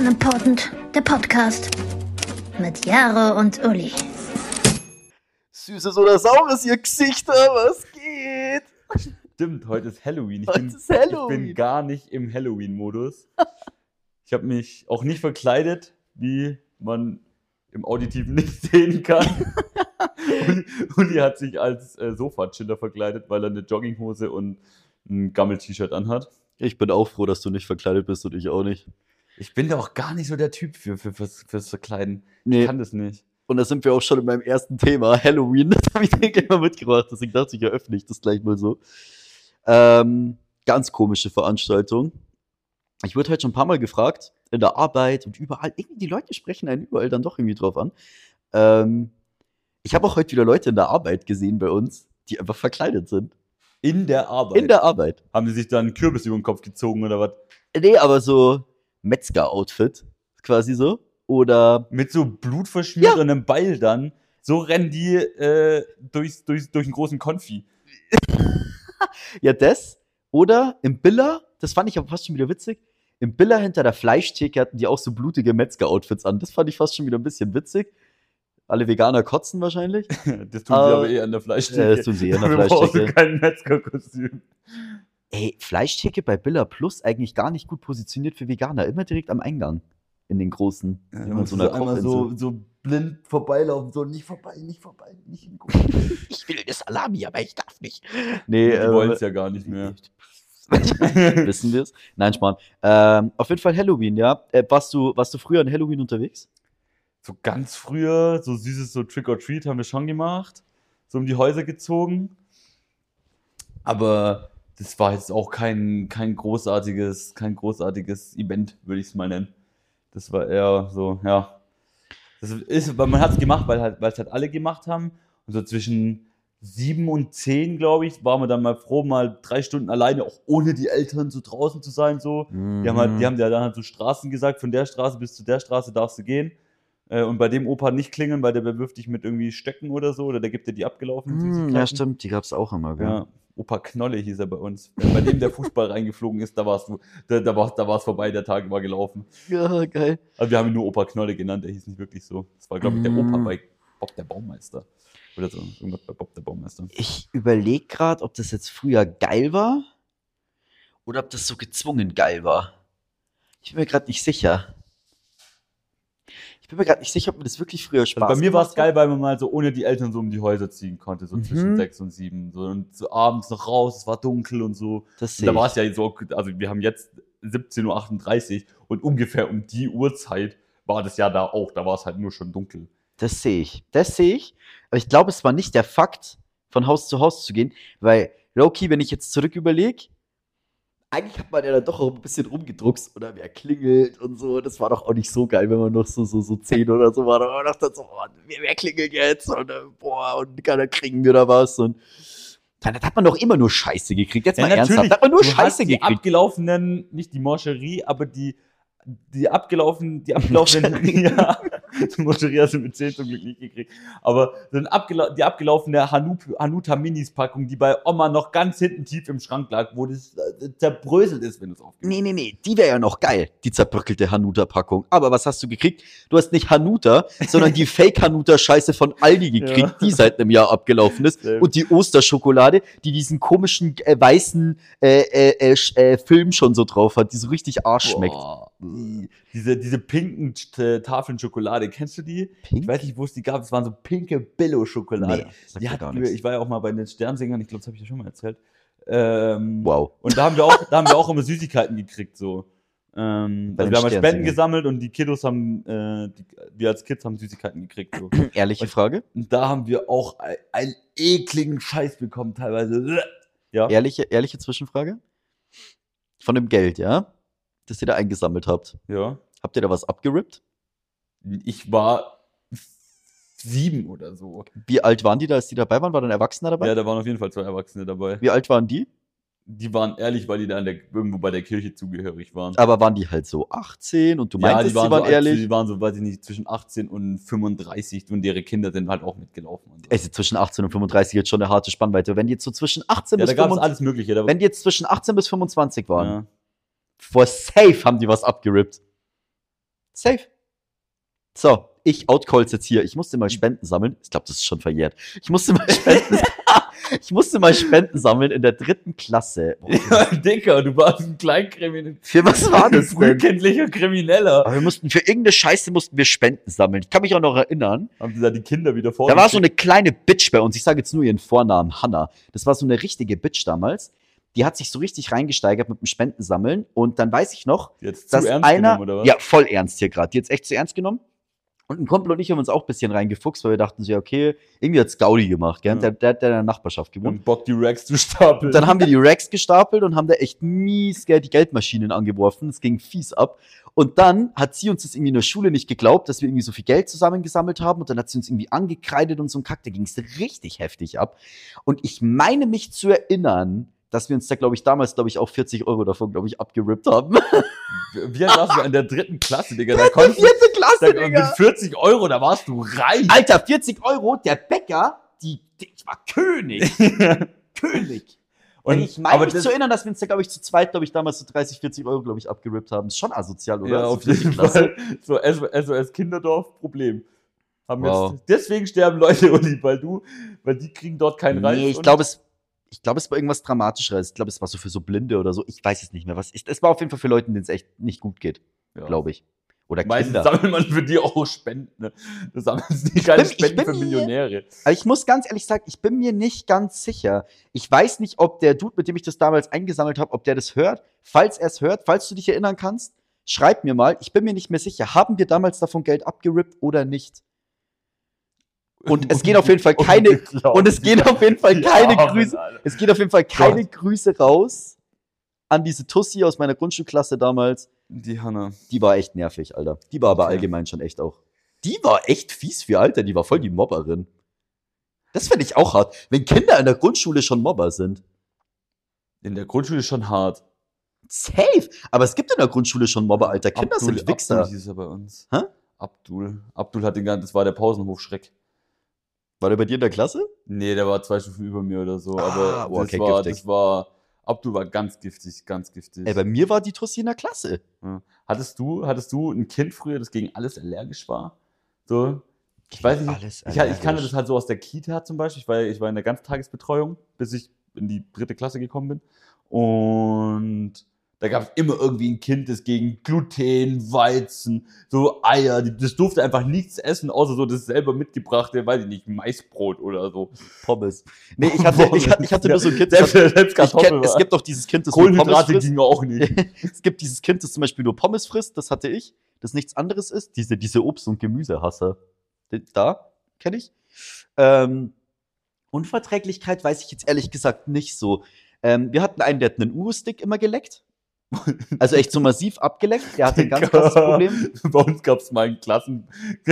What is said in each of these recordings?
Unimportant, der Podcast mit Jaro und Uli. Süßes oder saures, ihr Gesichter, was geht? Stimmt, heute ist Halloween. Ich, Heute bin, ist Halloween. ich bin gar nicht im Halloween-Modus. Ich habe mich auch nicht verkleidet, wie man im Auditiven nicht sehen kann. Uli, Uli hat sich als äh, Sofa-Chiller verkleidet, weil er eine Jogginghose und ein Gammel-T-Shirt anhat. Ich bin auch froh, dass du nicht verkleidet bist und ich auch nicht. Ich bin da auch gar nicht so der Typ für, für, fürs, fürs Verkleiden. Nee. Ich kann das nicht. Und da sind wir auch schon in meinem ersten Thema, Halloween. Das habe ich dir gleich mal mitgebracht, deswegen dachte ich, eröffne ich das gleich mal so. Ähm, ganz komische Veranstaltung. Ich wurde heute schon ein paar Mal gefragt, in der Arbeit und überall. Irgendwie die Leute sprechen einen überall dann doch irgendwie drauf an. Ähm, ich habe auch heute wieder Leute in der Arbeit gesehen bei uns, die einfach verkleidet sind. In der Arbeit. In der Arbeit. Haben sie sich dann Kürbis über den Kopf gezogen oder was? Nee, aber so Metzger-Outfit, quasi so. Oder Mit so Blut verschmiert Ja. Beil dann. So rennen die äh, durchs, durchs, durch einen großen Konfi. Ja, das. Oder im Biller, das fand ich aber fast schon wieder witzig. Im Biller hinter der Fleischtheke hatten die auch so blutige Metzger-Outfits an. Das fand ich fast schon wieder ein bisschen witzig. Alle Veganer kotzen wahrscheinlich. Das tun sie Ah, aber eh an der Fleischtheke. ja, das tun sie eh an der Wir brauchen Fleischtheke. kein Metzgerkostüm. Ey, Fleischtheke bei Biller Plus eigentlich gar nicht gut positioniert für Veganer. Immer direkt am Eingang. In den großen. Ja, in man so einer einmal so, so blind vorbeilaufen, so nicht vorbei, nicht vorbei, nicht hingucken. Ich will eine Salami, aber ich darf nicht. Nee, Die äh, wollen es ja gar nicht mehr. Wissen wir es? Nein, Spahn. Ähm, auf jeden Fall Halloween, ja. Äh, warst, du, warst du früher an Halloween unterwegs? So ganz früher, so süßes so Trick or Treat haben wir schon gemacht. So um die Häuser gezogen. Aber das war jetzt auch kein, kein großartiges, kein großartiges Event, würde ich es mal nennen. Das war eher so, ja. Das ist, weil man hat es gemacht, weil halt, weil es halt alle gemacht haben. Und so zwischen sieben und zehn, glaube ich, waren wir dann mal froh, mal drei Stunden alleine, auch ohne die Eltern so draußen zu sein. So. Die haben halt, die haben ja dann halt so Straßen gesagt, von der Straße bis zu der Straße darfst du gehen. Äh, Und bei dem Opa nicht klingeln, weil der bewirft dich mit irgendwie Stöcken oder so, oder der gibt dir die abgelaufenen Hm, ja, stimmt, die gab es auch immer, gell? Ja, Opa Knolle hieß er bei uns. Bei dem der Fußball reingeflogen ist, da warst du, da, da war da war's vorbei, der Tag war gelaufen. Ja, geil. Also wir haben ihn nur Opa Knolle genannt, der hieß nicht wirklich so. Das war, glaube ich, der Mm. Opa bei Bob der Baumeister. Oder so, irgendwas bei Bob der Baumeister. Ich überlege gerade, ob das jetzt früher geil war oder ob das so gezwungen geil war. Ich bin mir gerade nicht sicher. Ich bin mir gerade nicht sicher, ob mir das wirklich früher Spaß Also bei mir war es geil, weil man mal so ohne die Eltern so um die Häuser ziehen konnte, so Mhm. zwischen sechs und sieben. So, und so abends noch raus, es war dunkel und so. Das Und da war es ja so, also wir haben jetzt 17.38 Uhr und ungefähr um die Uhrzeit war das ja da auch. Da war es halt nur schon dunkel. Das sehe ich. Das sehe ich. Aber ich glaube, es war nicht der Fakt, von Haus zu Haus zu gehen, weil Loki, wenn ich jetzt zurück überlege, eigentlich hat man ja dann doch auch ein bisschen rumgedruckst oder wer klingelt und so. Das war doch auch nicht so geil, wenn man noch so, so, so zehn oder so war. Da war man dann so, oh, wer, wer klingelt jetzt? Und äh, boah, und keiner kriegen wir da was. Und dann hat man doch immer nur Scheiße gekriegt. Jetzt mal ernsthaft. Hat man nur du Scheiße die gekriegt. abgelaufenen, nicht die Morcherie, aber die, die abgelaufen, die abgelaufenen, ja, hast du mit 10 zum Glück nicht gekriegt, aber so abgela die abgelaufene Hanup Hanuta Minis Packung, die bei Oma noch ganz hinten tief im Schrank lag, wo das äh, zerbröselt ist, wenn du es aufgibst. Nee, nee, nee, die wäre ja noch geil, die zerbröckelte Hanuta-Packung. Aber was hast du gekriegt? Du hast nicht Hanuta, sondern die Fake-Hanuta-Scheiße von Aldi gekriegt, Ja. die seit einem Jahr abgelaufen ist. Und die Osterschokolade, die diesen komischen äh, weißen äh, äh, äh, äh, Film schon so drauf hat, die so richtig Arsch schmeckt. Boah, die- Diese, diese pinken äh, Tafeln Schokolade, kennst du die? Pink? Ich weiß nicht, wo es die gab. Es waren so pinke Billo-Schokolade. Die hatten wir, nichts. ich war ja auch mal bei den Sternsängern, ich glaube, das habe ich ja schon mal erzählt. Ähm, Wow. Und da haben wir auch, da haben wir auch immer Süßigkeiten gekriegt, so. Ähm, also wir haben Spenden gesammelt und die Kiddos haben, äh, die, wir als Kids haben Süßigkeiten gekriegt, so. Ehrliche Frage? Und da haben wir auch ein, einen ekligen Scheiß bekommen, teilweise. Ja. Ehrliche, ehrliche Zwischenfrage? Von dem Geld, ja? Das ihr da eingesammelt habt. ja. Habt ihr da was abgerippt? Ich war sieben oder so. Wie alt waren die da, als die dabei waren? War da ein Erwachsener dabei? Ja, da waren auf jeden Fall zwei Erwachsene dabei. Wie alt waren die? Die waren ehrlich, weil die da der, irgendwo bei der Kirche zugehörig waren. Aber waren die halt so 18 und du ja, meintest, die waren, sie waren so, ehrlich? Die waren so, weiß ich nicht, zwischen 18 und 35 und ihre Kinder sind halt auch mitgelaufen. Und so. Es ist zwischen 18 und 35 jetzt schon eine harte Spannweite. Wenn die jetzt so zwischen 18 ja, bis da gab es 25, alles Mögliche. Wenn die jetzt zwischen 18 bis 25 waren, ja. For safe haben die was abgerippt. Safe. So, ich outcalls jetzt hier. Ich musste mal Spenden sammeln. Ich glaube, das ist schon verjährt. Ich musste mal Spenden, ich musste mal Spenden sammeln in der dritten Klasse. Ja, Dicker, du warst ein Kleinkrimineller. Für was war das denn? Frühkindlicher Krimineller. Aber wir mussten für irgendeine Scheiße mussten wir Spenden sammeln. Ich kann mich auch noch erinnern. Haben sie da die Kinder wieder vor? Da war so eine kleine Bitch bei uns. Ich sage jetzt nur ihren Vornamen, Hannah. Das war so eine richtige Bitch damals. Die hat sich so richtig reingesteigert mit dem Spendensammeln. Und dann weiß ich noch, Jetzt dass zu ernst einer, genommen, oder was? ja, voll ernst hier gerade, die jetzt echt zu ernst genommen. Und ein Kumpel und ich haben uns auch ein bisschen reingefuchst, weil wir dachten so, ja, okay, irgendwie hat's Gaudi gemacht, gell? Ja. Der, der, der in der Nachbarschaft gewohnt. Und Bock die Racks zu stapeln. Und dann haben wir die Racks gestapelt und haben da echt mies Geld, die Geldmaschinen angeworfen. Es ging fies ab. Und dann hat sie uns das irgendwie in der Schule nicht geglaubt, dass wir irgendwie so viel Geld zusammengesammelt haben. Und dann hat sie uns irgendwie angekreidet und so ein Kack. Da ging es richtig heftig ab. Und ich meine mich zu erinnern, dass wir uns da, glaube ich, damals, glaube ich, auch 40 Euro davon, glaube ich, abgerippt haben. Alt warst du in der dritten Klasse, Digga? Da konntest du, Vierte Klasse, da, mit 40 Euro, da warst du reich. Alter, 40 Euro, der Bäcker, die, die ich war König. König. Und, ich meine mich zu erinnern, dass wir uns da, glaube ich, zu zweit, glaube ich, damals so 30, 40 Euro, glaube ich, abgerippt haben. Ist schon asozial, oder? ja, auf jeden. Fall. So SOS Kinderdorf, Problem. Haben Wow. jetzt, deswegen sterben Leute, Uli, weil du, weil die kriegen dort keinen Reis. Nee, ich glaube, es, ich glaube, es war irgendwas Dramatischeres. Ich glaube, es war so für so Blinde oder so. Ich weiß es nicht mehr. Was ist, es war auf jeden Fall für Leute, denen es echt nicht gut geht, ja. glaube ich. Oder Meistens Kinder. sammelt man für die auch Spenden. Ne? Das sammeln sie keine bin- Spenden für Millionäre. Aber ich muss ganz ehrlich sagen, ich bin mir nicht ganz sicher. Ich weiß nicht, ob der Dude, mit dem ich das damals eingesammelt habe, ob der das hört. Falls er es hört, falls du dich erinnern kannst, schreib mir mal. Ich bin mir nicht mehr sicher. Haben wir damals davon Geld abgerippt oder nicht? Und es gehen auf jeden Fall keine, und es gehen auf jeden Fall keine Armen, Grüße, Alter. es geht auf jeden Fall keine Grüße raus an diese Tussi aus meiner Grundschulklasse damals. Die Hanna. Die war echt nervig, Alter. Die war aber Okay. allgemein schon echt auch. Die war echt fies für Alter, die war voll die Mobberin. Das finde ich auch hart, wenn Kinder in der Grundschule schon Mobber sind. In der Grundschule schon hart. Safe! Aber es gibt in der Grundschule schon Mobber, Alter. Kinder sind Wichser. Abdul hieß er bei uns. Hä? Abdul. Abdul hat den ganzen, das war der Pausenhofschreck. War der bei dir in der Klasse? Nee, der war zwei Stufen über mir oder so. Ah, aber oh, das, okay, war, giftig. das war. Abdul war ganz giftig, ganz giftig. Ey, bei mir war die Tussi in der Klasse. Ja. Hattest du, hattest du ein Kind früher, das gegen alles allergisch war? So? Ich weiß nicht. Alles Ich, ich kannte das halt so aus der Kita zum Beispiel. Ich war, ich war in der Ganztagesbetreuung, bis ich in die dritte Klasse gekommen bin. Und da gab es immer irgendwie ein Kind, das gegen Gluten, Weizen, so Eier, das durfte einfach nichts essen, außer so das selber mitgebrachte, weiß ich nicht, Maisbrot oder so. Pommes. Nee, ich hatte, ich, hatte- ich hatte nur so ein Kind, das Selbst, hat, selbst kenn, es gibt doch dieses Kind, das nur Pommes Kohlenhydrate frisst. ging auch nicht. es gibt dieses Kind, das zum Beispiel nur Pommes frisst, das hatte ich, das nichts anderes ist. Diese, diese Obst- und Gemüsehasser. Da, kenne ich. Ähm, Unverträglichkeit weiß ich jetzt ehrlich gesagt nicht so. Ähm, wir hatten einen, der hat einen Uhu-Stick immer geleckt. Also echt so massiv abgeleckt. Der hatte ein ganz krasses Problem. Bei uns gab es mal ein Klassen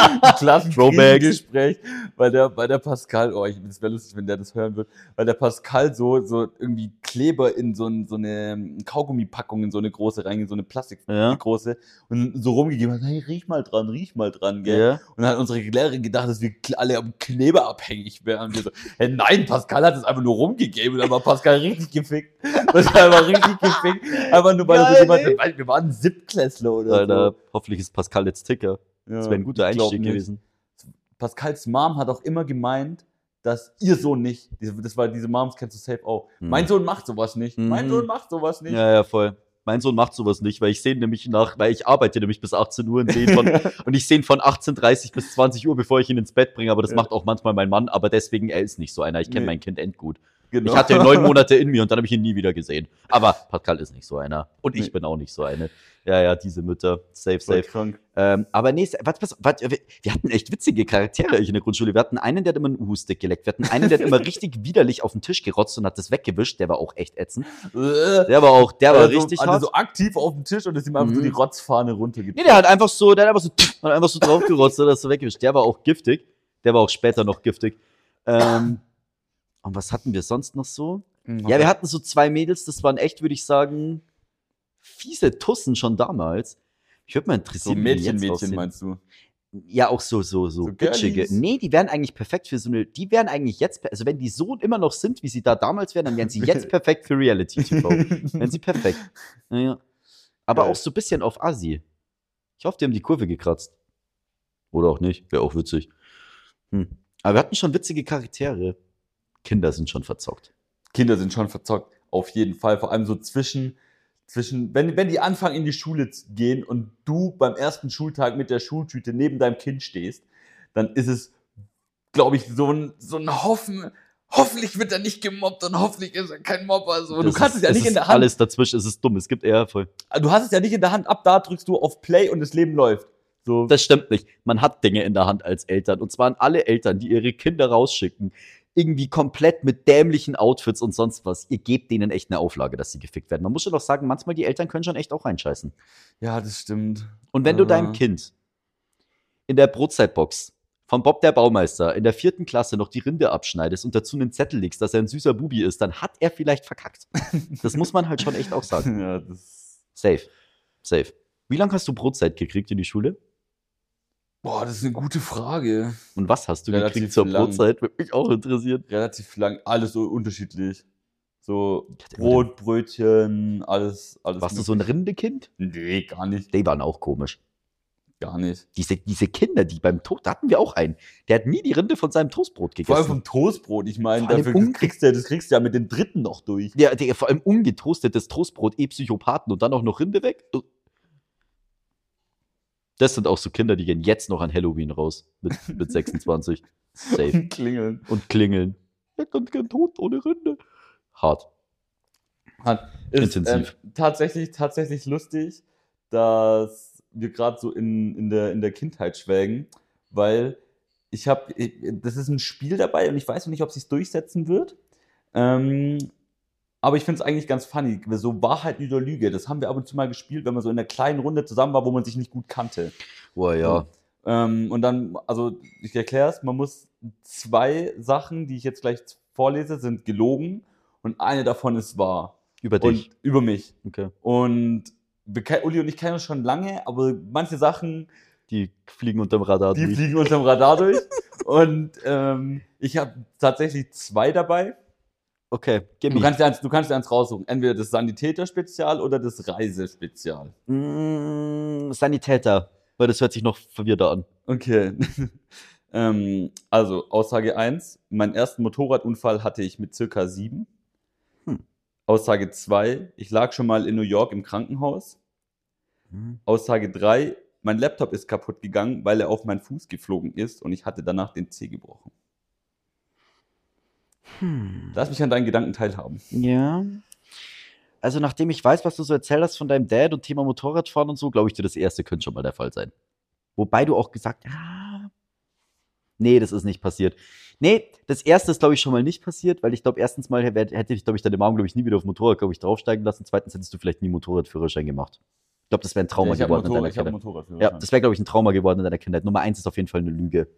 Throwbacks. Klassengespräch, weil der, weil der Pascal, oh, ich, das wäre lustig, wenn der das hören wird, weil der Pascal so, so irgendwie Kleber in so, ein, so eine Kaugummipackung in so eine große rein, in so eine Plastik Ja. große und so rumgegeben hat, hey, riech mal dran, riech mal dran, gell? Ja. Und dann hat unsere Lehrerin gedacht, dass wir alle am Kleber abhängig wären. Und wir so, hey, nein, Pascal hat es einfach nur rumgegeben und dann war Pascal richtig gefickt. Pascal war richtig gefickt. Einfach nur, weil so Geil, jemand, ey. weil wir waren Siebtklässler oder Alter, hoffentlich ist Pascal jetzt Ticker. Das wäre ein guter Einstieg gewesen. Pascals Mom hat auch immer gemeint, dass ihr Sohn nicht, das war diese Moms kennst du safe auch. Hm. Mein Sohn macht sowas nicht. Mein Mhm. Sohn macht sowas nicht. Ja, ja, voll. Mein Sohn macht sowas nicht, weil ich sehe nämlich nach, weil ich arbeite nämlich bis 18 Uhr und sehe von, und ich sehe ihn von 18.30 bis 20 Uhr, bevor ich ihn ins Bett bringe, aber das Ja. macht auch manchmal mein Mann, aber deswegen, er ist nicht so einer. Ich kenne Nee. mein Kind endgut. Genau. Ich hatte neun Monate in mir und dann habe ich ihn nie wieder gesehen. Aber Pascal ist nicht so einer. Und ich Nee. bin auch nicht so eine. Ja, ja, diese Mütter. Safe, safe. krank. Ähm, aber nee, was, was, was, wir hatten echt witzige Charaktere in der Grundschule. Wir hatten einen, der hat immer einen Uhu-Stick geleckt. Wir hatten einen, der hat immer richtig widerlich auf den Tisch gerotzt und hat das weggewischt. Der war auch echt ätzend. Der war auch, der war also, richtig also hart. so aktiv auf dem Tisch und ist ihm einfach so Mhm. die Rotzfahne runtergezogen. Nee, der hat einfach so, der hat einfach so, hat einfach so draufgerotzt und das so weggewischt. Der war auch giftig. Der war auch später noch giftig. Ähm, und was hatten wir sonst noch so? Ja, wir hatten so zwei Mädels, das waren echt, würde ich sagen, fiese Tussen schon damals. Ich würde mal so interessieren, wie die jetzt Mädchen-Mädchen aussehen. meinst du? Ja, auch so, so, so, So bitchige. Nee, die wären eigentlich perfekt für so eine, die wären eigentlich jetzt, also wenn die so immer noch sind, wie sie da damals wären, dann wären sie jetzt perfekt für Reality TV. wären sie perfekt. Naja. Aber Geil. auch so ein bisschen auf Assi. Ich hoffe, die haben die Kurve gekratzt. Oder auch nicht. Wäre auch witzig. Hm. Aber wir hatten schon witzige Charaktere. Kinder sind schon verzockt. Kinder sind schon verzockt, auf jeden Fall. Vor allem so zwischen, zwischen wenn, wenn die anfangen in die Schule zu gehen und du beim ersten Schultag mit der Schultüte neben deinem Kind stehst, dann ist es, glaube ich, so ein, so ein Hoffen. Hoffentlich wird er nicht gemobbt und hoffentlich ist er kein Mobber. So. Du kannst ist, es ja nicht in der Hand. Alles dazwischen es ist dumm. Es gibt eher voll. Du hast es ja nicht in der Hand. Ab da drückst du auf Play und das Leben läuft. So. Das stimmt nicht. Man hat Dinge in der Hand als Eltern. Und zwar an alle Eltern, die ihre Kinder rausschicken. Irgendwie komplett mit dämlichen Outfits und sonst was. Ihr gebt denen echt eine Auflage, dass sie gefickt werden. Man muss schon doch sagen, manchmal die Eltern können schon echt auch reinscheißen. ja, das stimmt. Und wenn du deinem Kind in der Brotzeitbox von Bob der Baumeister in der vierten Klasse noch die Rinde abschneidest und dazu einen Zettel legst, dass er ein süßer Bubi ist, dann hat er vielleicht verkackt. Das muss man halt schon echt auch sagen. Ja, das. Safe. Safe. Wie lange hast du Brotzeit gekriegt in die Schule? Boah, das ist eine gute Frage. Und was hast du Relativ gekriegt zur lang. Brotzeit? Würde mich auch interessieren. relativ lang, alles so unterschiedlich. So Brot, Brötchen, alles, alles. Warst du so ein Rindekind? Nee, gar nicht. Die waren auch komisch. Gar nicht. Diese, diese Kinder, die beim Toast, da hatten wir auch einen. Der hat nie die Rinde von seinem Toastbrot Vor allem gegessen. vom Toastbrot, ich meine, dafür unge- kriegst du ja, das kriegst du ja mit den dritten noch durch. Ja, der, vor allem ungetoastetes Toastbrot, eh Psychopathen und dann auch noch Rinde weg. Das sind auch so Kinder, die gehen jetzt noch an Halloween raus mit, mit 26. Safe. Klingeln. Und klingeln. Ich hätte ganz gern tot ohne Rinde. Hart. Hat, ist, Intensiv. Ähm, tatsächlich, tatsächlich lustig, dass wir gerade so in, in, der, in der Kindheit schwelgen, weil ich habe, das ist ein Spiel dabei und ich weiß noch nicht, ob sich durchsetzen wird. Ähm, aber ich finde es eigentlich ganz funny. So Wahrheit oder Lüge, das haben wir ab und zu mal gespielt, wenn man so in einer kleinen Runde zusammen war, wo man sich nicht gut kannte. Boah, ja. Ähm, und dann, also ich erkläre es, man muss zwei Sachen, die ich jetzt gleich vorlese, sind gelogen und eine davon ist wahr. Über dich. Und über mich. Okay. Und Uli und ich kennen uns schon lange, aber manche Sachen, Die fliegen unterm Radar die durch. fliegen unterm Radar durch. Und ähm, ich habe tatsächlich zwei dabei. Okay, gib Du kannst, dir eins, du kannst dir eins raussuchen. Entweder das Sanitäter-Spezial oder das Reisespezial. Mm, Sanitäter. Weil das hört sich noch verwirrter an. Okay. ähm, also, Aussage 1. Meinen ersten Motorradunfall hatte ich mit circa sieben. Hm. Aussage 2. Ich lag schon mal in New York im Krankenhaus. Aussage 3. Mein Laptop ist kaputt gegangen, weil er auf meinen Fuß geflogen ist und ich hatte danach den Zeh gebrochen. Hm. Lass mich an deinen Gedanken teilhaben. Ja. Also, nachdem ich weiß, was du so erzählt hast von deinem Dad und Thema Motorradfahren und so, glaube ich dir, das erste könnte schon mal der Fall sein. Wobei du auch gesagt, ah, nee, das ist nicht passiert. Nee, das erste ist, glaube ich, schon mal nicht passiert, weil ich glaube, erstens mal hätte ich, glaube ich, deine Mom, glaube ich, nie wieder auf Motorrad, glaube ich, draufsteigen lassen. Zweitens hättest du vielleicht nie Motorradführerschein gemacht. Ich glaube, das wäre ein Trauma habe geworden in Motorrad, deiner ich hab Kindheit. Ja, das wäre, glaube ich, ein Trauma geworden in deiner Kindheit. Nummer eins ist auf jeden Fall eine Lüge.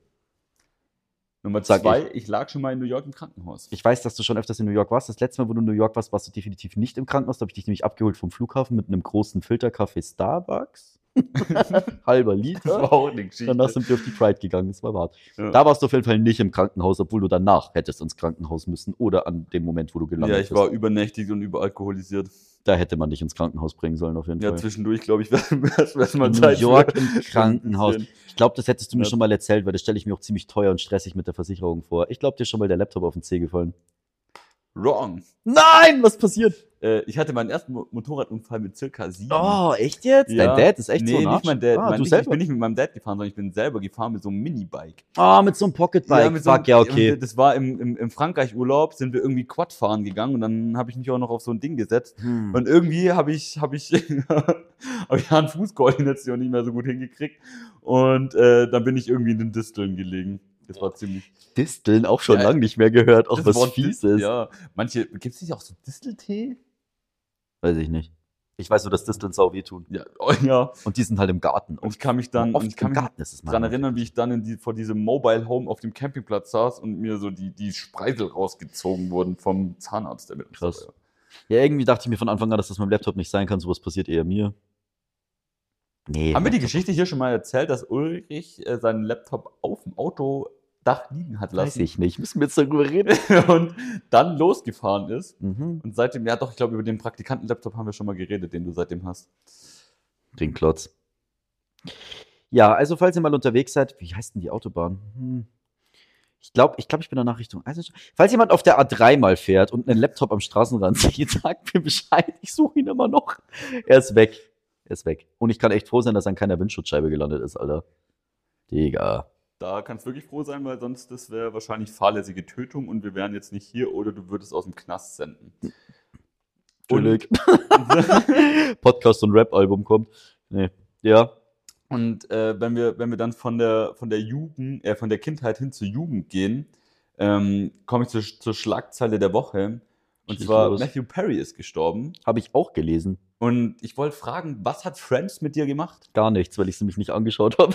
Nummer sag zwei, ich. lag schon mal in New York im Krankenhaus. Ich weiß, dass du schon öfters in New York warst. Das letzte Mal, wo du in New York warst, warst du definitiv nicht im Krankenhaus. Da habe ich dich nämlich abgeholt vom Flughafen mit einem großen Filterkaffee Starbucks. Halber Das Liter. war auch eine Geschichte. Danach sind wir auf die Pride gegangen. Das war wahr. Ja. Da warst du auf jeden Fall nicht im Krankenhaus, obwohl du danach hättest ins Krankenhaus müssen oder an dem Moment, wo du gelandet ja, ich bist. war übernächtig und überalkoholisiert. Da hätte man dich ins Krankenhaus bringen sollen, auf jeden Ja, Fall. zwischendurch, glaube ich, wäre wär mal In New Zeit für- York im Krankenhaus. Ich glaube, das hättest du mir Ja. schon mal erzählt, weil das stelle ich mir auch ziemlich teuer und stressig mit der Versicherung vor. Ich glaube dir schon mal der Laptop auf den Zeh gefallen. Wrong. Nein, was passiert? Äh, ich hatte meinen ersten Mo Motorradunfall mit circa sieben. Oh, echt jetzt? Ja. Dein Dad ist echt nee, so ein nicht mein Dad. Ah, mein, du ich, selber? ich bin nicht mit meinem Dad gefahren, sondern ich bin selber gefahren mit so einem Minibike. Ah, mit so einem Pocketbike. mit so Fuck, ja, okay. Das war im, im, im Frankreich-Urlaub, sind wir irgendwie Quad fahren gegangen und dann habe ich mich auch noch auf so ein Ding gesetzt. Hm. Und irgendwie habe ich, habe ich, habe ich an Fußkoordination nicht mehr so gut hingekriegt. Und äh, dann bin ich irgendwie in den Disteln gelegen. Das war ziemlich. Disteln auch schon Ja, lange nicht mehr gehört, auch was Wort fies ist. Ja, manche, gibt es nicht auch so Disteltee? Weiß ich nicht. Ich weiß nur, dass Disteln sau wehtun. Ja, oh, ja. Und die sind halt im Garten. Und ich kann mich dann, oft und ich kann im mich Garten ist es daran erinnern, wie ich dann in die, vor diesem Mobile Home auf dem Campingplatz saß und mir so die, die Spreisel rausgezogen wurden vom Zahnarzt. Der mit Krass. Ja, irgendwie dachte ich mir von Anfang an, dass das mit dem Laptop nicht sein kann. Sowas passiert eher mir. Nee. Haben wir die Geschichte hier schon mal erzählt, dass Ulrich äh, seinen Laptop auf dem Autodach liegen hat Weiß lassen? ich nicht. Müssen wir jetzt darüber reden? und dann losgefahren ist. mhm. Und seitdem, ja doch, ich glaube, über den Praktikanten-Laptop haben wir schon mal geredet, den du seitdem hast. Den Klotz. Ja, also falls ihr mal unterwegs seid, wie heißt denn die Autobahn? Hm. Ich glaube, ich, glaub, ich bin danach Richtung Eisenstadt. Falls jemand auf der A3 mal fährt und einen Laptop am Straßenrand sieht, sagt mir Bescheid. Ich suche ihn immer noch. Er ist weg. Ist weg. Und ich kann echt froh sein, dass an keiner Windschutzscheibe gelandet ist, Alter. Digga. Da kannst du wirklich froh sein, weil sonst das wäre wahrscheinlich fahrlässige Tötung und wir wären jetzt nicht hier oder du würdest aus dem Knast senden. Chillig. Podcast und Rap-Album kommt. Nee. Ja. Und äh, wenn, wir, wenn wir dann von der, von der Jugend, äh, von der Kindheit hin zur Jugend gehen, ähm, komme ich zur, zur Schlagzeile der Woche. Und Schieß zwar. Matthew Perry ist gestorben. Habe ich auch gelesen. Und ich wollte fragen, was hat Friends mit dir gemacht? Gar nichts, weil ich sie mich nicht angeschaut habe.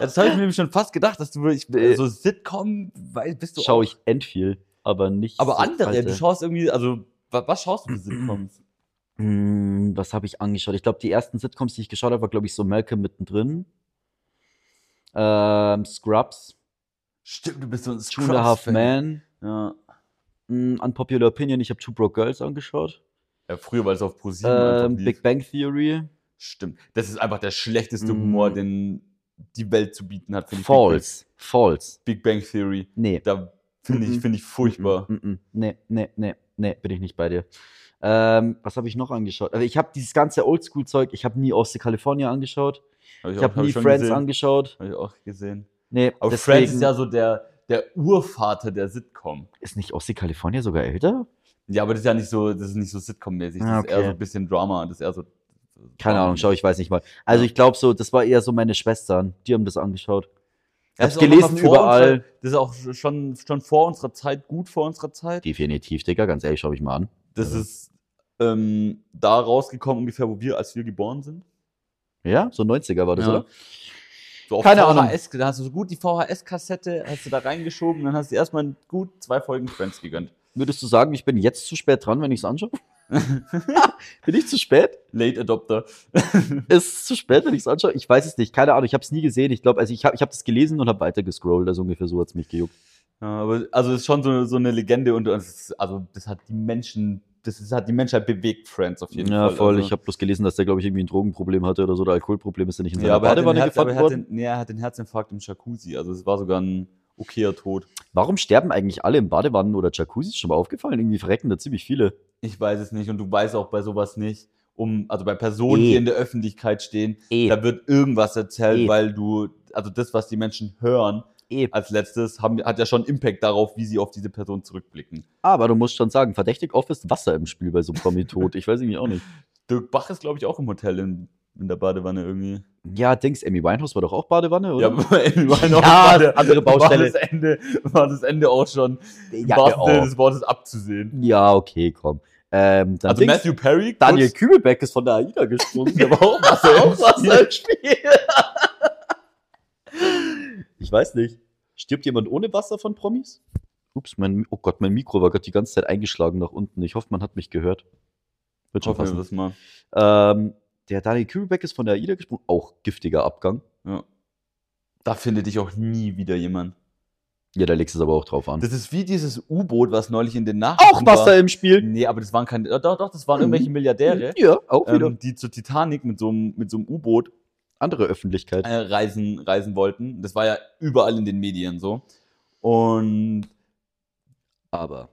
Das habe ich mir nämlich schon fast gedacht, dass du ich, Nee. so Sitcom, weil bist du Schaue ich end viel, aber nicht. Aber so andere, alte. du schaust irgendwie, also was, was schaust du für Sitcoms? Hm, was habe ich angeschaut? Ich glaube, die ersten Sitcoms, die ich geschaut habe, war, glaube ich, so Malcolm mittendrin. Ähm, Scrubs, Stimmt, du bist so ein Two and a Half. Men, Ja. hm, Unpopular Opinion, ich habe Two Broke Girls angeschaut. Ja, früher war es auf ProSieben Ähm, einfach lief. Big Bang Theory, Stimmt. Das ist einfach der schlechteste Mm. Humor, den die Welt zu bieten hat, finde ich. False, False. Big Bang, Big Bang Theory. Nee. Da finde ich, finde ich furchtbar. Mm, mm. Nee, nee, nee, nee, bin ich nicht bei dir. Ähm, was habe ich noch angeschaut? Also ich habe dieses ganze Oldschool-Zeug, ich habe nie Austin California angeschaut. Hab Ich auch- habe hab nie Friends gesehen. angeschaut. Habe ich auch gesehen. Nee, Aber Friends ist ja so der, der Urvater der Sitcom. ist nicht Austin California sogar älter? Ja, aber das ist ja nicht so, das ist nicht so Sitcom-mäßig. Das Ah, ist eher okay. so ein bisschen Drama. Das ist eher so. Keine Ahnung, schau, ich weiß nicht mal. Also ich glaube so, das war eher so meine Schwestern, die haben das angeschaut. Ich hab's gelesen überall. Das ist auch schon, schon vor unserer Zeit, gut vor unserer Zeit. Definitiv, Digga, ganz ehrlich, schau mich mal an. Das Ja. ist ähm, da rausgekommen, ungefähr, wo wir, als wir geboren sind. Ja, so 90er war das, Ja. oder? So auf Keine Ahnung. VHS, da hast du so gut die VHS-Kassette, hast du da reingeschoben, dann hast du erstmal gut zwei Folgen Friends gegönnt. Würdest du sagen, ich bin jetzt zu spät dran, wenn ich es anschaue? bin ich zu spät? Late Adopter. Ist es zu spät, wenn ich es anschaue? Ich weiß es nicht, keine Ahnung, ich habe es nie gesehen. Ich glaube, also ich habe ich hab das gelesen und habe weiter gescrollt, also ungefähr so hat es mich gejuckt. Ja, aber also es ist schon so, so eine Legende und ist, also das hat die Menschen, das ist, hat die Menschheit bewegt, Friends auf jeden Ja, Fall. voll. Also, Ich habe bloß gelesen, dass der, glaube ich, irgendwie ein Drogenproblem hatte oder so, oder Alkoholproblem ist er nicht in seiner ja, aber er hat, den Badewanne gefunden worden. den, nee, er hat den Herzinfarkt im Jacuzzi, also es war sogar ein okayer Tod. Warum sterben eigentlich alle in Badewannen oder Jacuzzis? Schon mal aufgefallen? Irgendwie verrecken da ziemlich viele. Ich weiß es nicht und du weißt auch bei sowas nicht, um, also bei Personen, Eh. die in der Öffentlichkeit stehen, Eh. da wird irgendwas erzählt, Eh. weil du, also das, was die Menschen hören, als letztes, haben, hat ja schon Impact darauf, wie sie auf diese Person zurückblicken. Aber du musst schon sagen, verdächtig oft ist Wasser im Spiel bei so einem Promi-Tod. Ich weiß irgendwie auch nicht. Dirk Bach ist, glaube ich, auch im Hotel in, in der Badewanne irgendwie. Ja, Dings, Amy Winehouse war doch auch Badewanne, oder? Ja, Amy Winehouse Ja, war, der, andere Baustelle. War das, Ende, war das Ende auch schon Ja, wahrsten oh. Sinne des Wortes abzusehen. Ja, okay, komm. Ähm, dann Also Dings, Matthew Perry, Daniel Kübelbeck ist von der AIDA gesprungen. der war auch Wasser im Wasser Spiel. im Spiel. ich weiß nicht. Stirbt jemand ohne Wasser von Promis? Ups, mein, oh Gott, mein Mikro war gerade die ganze Zeit eingeschlagen nach unten. Ich hoffe, man hat mich gehört. Wird schon passen. das mal. Ähm, der Daniel Kübelbeck ist von der AIDA gesprungen. Auch giftiger Abgang. Ja. Da findet dich auch nie wieder jemand. Ja, da legst du es aber auch drauf an. Das ist wie dieses U-Boot, was neulich in den Nachrichten auch Wasser war. im Spiel. Nee, aber das waren keine, doch, doch, das waren Mhm. irgendwelche Milliardäre, Ja, auch wieder. ähm, die zur Titanic mit so einem, mit so einem U-Boot Andere Öffentlichkeit. äh, reisen, reisen wollten. Das war ja überall in den Medien so. Und Aber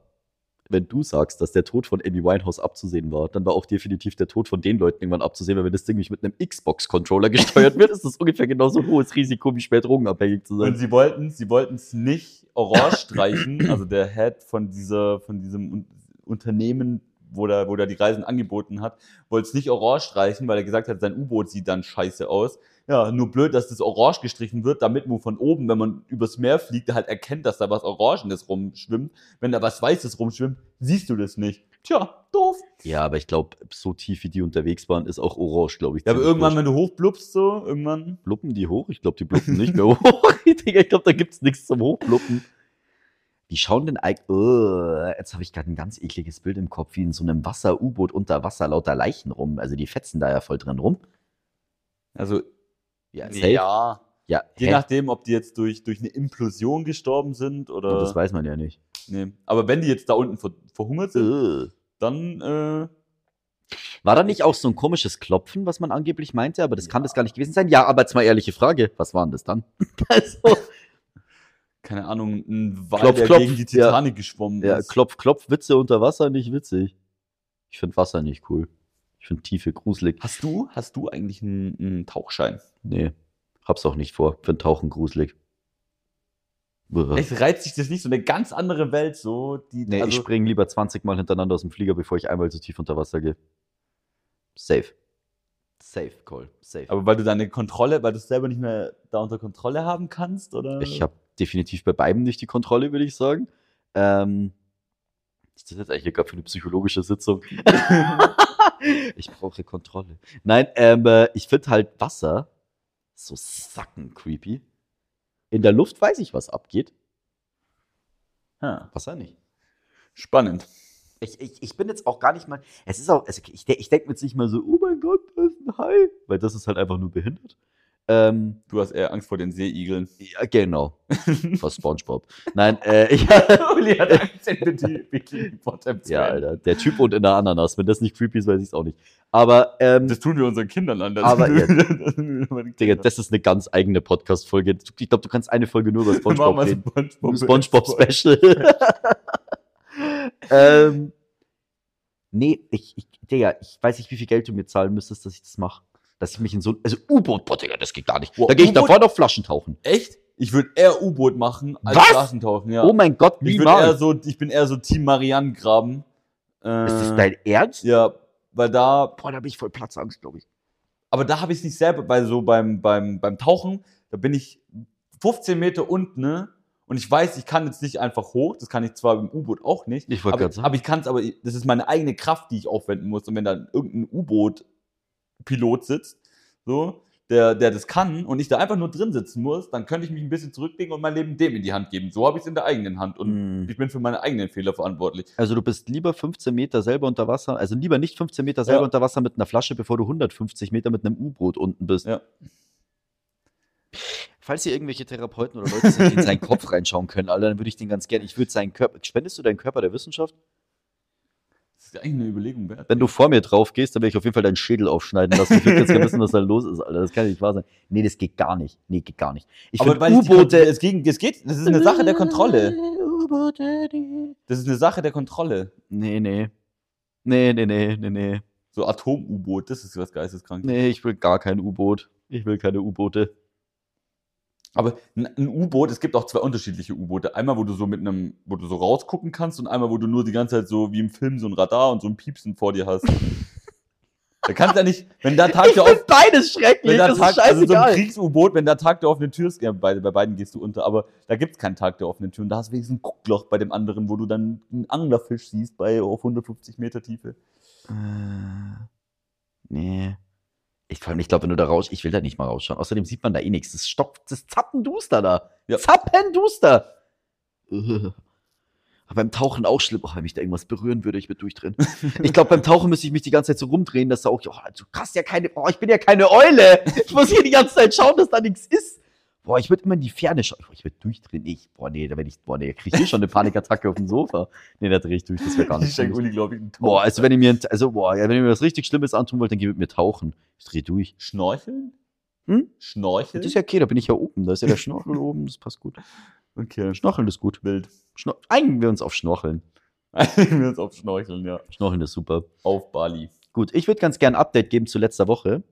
wenn du sagst, dass der Tod von Amy Winehouse abzusehen war, dann war auch definitiv der Tod von den Leuten irgendwann abzusehen, weil wenn das Ding nicht mit einem Xbox-Controller gesteuert wird, ist das ungefähr genauso hohes Risiko, wie schwer drogenabhängig zu Und sein. sie wollten sie es nicht orange streichen, also der Head von dieser von diesem Un Unternehmen, wo da wo da die Reisen angeboten hat, wollte es nicht orange streichen, weil er gesagt hat, sein U-Boot sieht dann scheiße aus. Ja, nur blöd, dass das orange gestrichen wird, damit man von oben, wenn man übers Meer fliegt, halt erkennt, dass da was Orangenes rumschwimmt. Wenn da was Weißes rumschwimmt, siehst du das nicht. Tja, doof. Ja, aber ich glaube, so tief wie die unterwegs waren, ist auch orange, glaube ich. Ja, aber irgendwann, wurscht. wenn du hochblubst, so, irgendwann. Bluppen die hoch? Ich glaube, die bluppen nicht mehr hoch. Ich glaube, da gibt's nichts zum Hochbluppen. Wie schauen denn eigentlich. Oh, jetzt habe ich gerade ein ganz ekliges Bild im Kopf, wie in so einem Wasser-U-Boot unter Wasser lauter Leichen rum. Also die fetzen da ja voll drin rum. Also, Ja, ja. Ja, Je hä? nachdem, ob die jetzt durch, durch eine Implosion gestorben sind oder. das weiß man ja nicht. nee. Aber wenn die jetzt da unten ver verhungert sind, Äh. dann äh, War da nicht auch so ein komisches Klopfen, was man angeblich meinte, aber das kann das gar nicht gewesen sein? Ja, aber jetzt mal ehrliche Frage, was war denn das dann? also, Keine Ahnung, ein Wal, Klopf, der klopf, gegen die ja. Titanic geschwommen ja, ist. Klopf, Klopf, Witze unter Wasser, nicht witzig. Ich finde Wasser nicht cool. Ich finde Tiefe gruselig. Hast du, hast du eigentlich einen, einen Tauchschein? Nee, hab's auch nicht vor. Find Tauchen gruselig. Echt reizt sich das nicht so eine ganz andere Welt so? Die, Nee, ich also, springe lieber 20 Mal hintereinander aus dem Flieger, bevor ich einmal so tief unter Wasser gehe. Safe. Safe, Cole. Safe. aber weil du deine Kontrolle, weil du es selber nicht mehr da unter Kontrolle haben kannst, oder? Ich habe definitiv bei beiden nicht die Kontrolle, würde ich sagen. Ähm, ist das jetzt eigentlich gerade für eine psychologische Sitzung? ich brauche Kontrolle. Nein, ähm, äh, ich finde halt Wasser so sacken creepy. In der Luft weiß ich, was abgeht. Ja. Wasser nicht. Spannend. Ich, ich, ich bin jetzt auch gar nicht mal. Es ist auch. Also ich ich denke mir jetzt nicht mal so, oh mein Gott, da ist ein Hai. Weil das ist halt einfach nur behindert. Ähm, Du hast eher Angst vor den Seeigeln. ja, genau. Vor Spongebob. Nein, äh, ich, Uli hat Angst in Ja, Alter. Der Typ wohnt in der Ananas. Wenn das nicht creepy ist, weiß ich es auch nicht. Aber, ähm, Das tun wir unseren Kindern an. Das Aber ja. Digga, das ist eine ganz eigene Podcast-Folge. Ich glaube, du kannst eine Folge nur über Spongebob reden. SpongeBob. Spongebob-Special. ähm, nee, ich, ich, Digga, ich weiß nicht, wie viel Geld du mir zahlen müsstest, dass ich das mache. Dass ich mich in so Also U-Boot, boah, Digga, das geht gar nicht. Da gehe ich U-Boot? davor noch Flaschen tauchen. Echt? Ich würde eher U-Boot machen als Was? Flaschentauchen, ja. Oh mein Gott, ich, würd eher so, ich bin eher so Team Marianne graben. Äh, Ist das dein Ernst? Ja, weil da, Boah, da bin ich voll Platzangst, glaube ich. aber da habe ich es nicht selber, weil so beim, beim, beim Tauchen, da bin ich 15 Meter unten, ne? Und ich weiß, ich kann jetzt nicht einfach hoch, das kann ich zwar im U-Boot auch nicht, Ich wollte aber, aber ich kann es, aber das ist meine eigene Kraft, die ich aufwenden muss. Und wenn da irgendein U-Boot-Pilot sitzt, so, der, der das kann und ich da einfach nur drin sitzen muss, dann könnte ich mich ein bisschen zurücklegen und mein Leben dem in die Hand geben. So habe ich es in der eigenen Hand und Mm. ich bin für meine eigenen Fehler verantwortlich. Also du bist lieber 15 Meter selber unter Wasser, also lieber nicht 15 Meter selber Ja. unter Wasser mit einer Flasche, bevor du 150 Meter mit einem U-Boot unten bist. Ja. Falls hier irgendwelche Therapeuten oder Leute sind, die in seinen Kopf reinschauen können, Alter, dann würde ich den ganz gerne, ich würde seinen Körper, spendest du deinen Körper der Wissenschaft? Das ist eigentlich eine Überlegung wert. Wenn du vor mir drauf gehst, dann werde ich auf jeden Fall deinen Schädel aufschneiden lassen. Ich würde jetzt gerne wissen, was da los ist, Alter. Das kann nicht wahr sein. Nee, das geht gar nicht. Nee, geht gar nicht. Ich finde U-Boote. es, ging, es geht, das ist eine Sache der Kontrolle. Das ist eine Sache der Kontrolle. Nee, nee. Nee, nee, nee, nee, nee. So Atom-U-Boot, das ist was geisteskrank. Nee, ich will gar kein U-Boot. Ich will keine U-Boote. Aber ein U-Boot, es gibt auch zwei unterschiedliche U-Boote. Einmal, wo du so mit einem, wo du so rausgucken kannst und einmal, wo du nur die ganze Zeit so wie im Film so ein Radar und so ein Piepsen vor dir hast. da kannst du ja nicht, wenn da Tag Ich auf, beides schrecklich. wenn da Das Tag, ist also so ein scheißegal. Kriegs-U-Boot, wenn da Tag der offenen Tür ist, ja, bei, bei beiden gehst du unter, aber da gibt's keinen Tag der offenen Tür und da hast du wenigstens ein Guckloch bei dem anderen, wo du dann einen Anglerfisch siehst bei auf 150 Meter Tiefe. Äh, nee. Ich, vor allem, ich glaube, wenn du da raus, ich will da nicht mal rausschauen. Außerdem sieht man da eh nichts. Das stopft, das Zappenduster da. Ja. Zappenduster. Aber beim Tauchen auch schlimm. Oh, wenn mich da irgendwas berühren würde, ich würde durchdrehen. ich glaube, beim Tauchen müsste ich mich die ganze Zeit so rumdrehen, dass da auch, oh, du hast ja keine, oh, ich bin ja keine Eule. Ich muss hier die ganze Zeit schauen, dass da nichts ist. Boah, ich würde immer in die Ferne schauen. Ich würde durchdrehen. Ich, boah, nee, da werde ich, boah, nee, kriege ich hier schon eine Panikattacke auf dem Sofa. Nee, da drehe ich durch, das wäre gar nicht Ich. Uli, glaube ich, Tauch. Boah, also wenn ihr mir, also boah, ja, wenn ihr mir was richtig Schlimmes antun wollt, dann geht mit mir tauchen. Ich dreh durch. Schnorcheln? Hm? Schnorcheln? Das ist ja okay, da bin ich ja oben. Da ist ja der Schnorchel oben, das passt gut. okay. Schnorcheln ist gut. Wild. Schnor Einigen wir uns auf Schnorcheln. Einigen wir uns auf Schnorcheln, ja. Schnorcheln ist super. Auf Bali. Gut, ich würde ganz gern ein Update geben zu letzter Woche.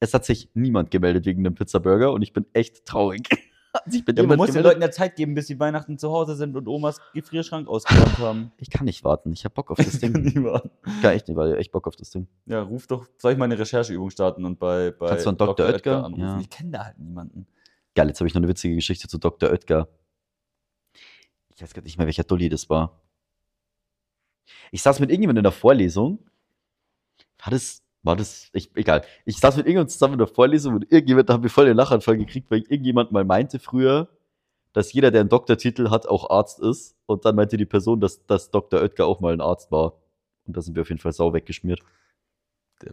Es hat sich niemand gemeldet wegen dem Pizzaburger und ich bin echt traurig. Hat sich bei Ja, man muss den? Leuten ja Zeit geben, bis sie Weihnachten zu Hause sind und Omas Gefrierschrank ausgeräumt haben. Ich kann nicht warten. Ich hab Bock auf das Ding. Nie warten. Ich kann echt nicht, weil ich echt Bock auf das Ding. ja, ruf doch, soll ich mal eine Rechercheübung starten und bei, bei Kannst du an Dr. Oetker? anrufen? Ja. Ich kenne da halt niemanden. Geil, jetzt habe ich noch eine witzige Geschichte zu Dr. Oetker. Ich weiß gar nicht mehr, welcher Dulli das war. Ich saß mit irgendjemandem in der Vorlesung. War das, war das, ich, egal. Ich saß mit irgendjemandem zusammen in der Vorlesung und irgendjemand, da haben wir voll den Lachanfall gekriegt, weil irgendjemand mal meinte früher, dass jeder, der einen Doktortitel hat, auch Arzt ist. Und dann meinte die Person, dass, dass Dr. Oetker auch mal ein Arzt war. Und da sind wir auf jeden Fall sau weggeschmiert.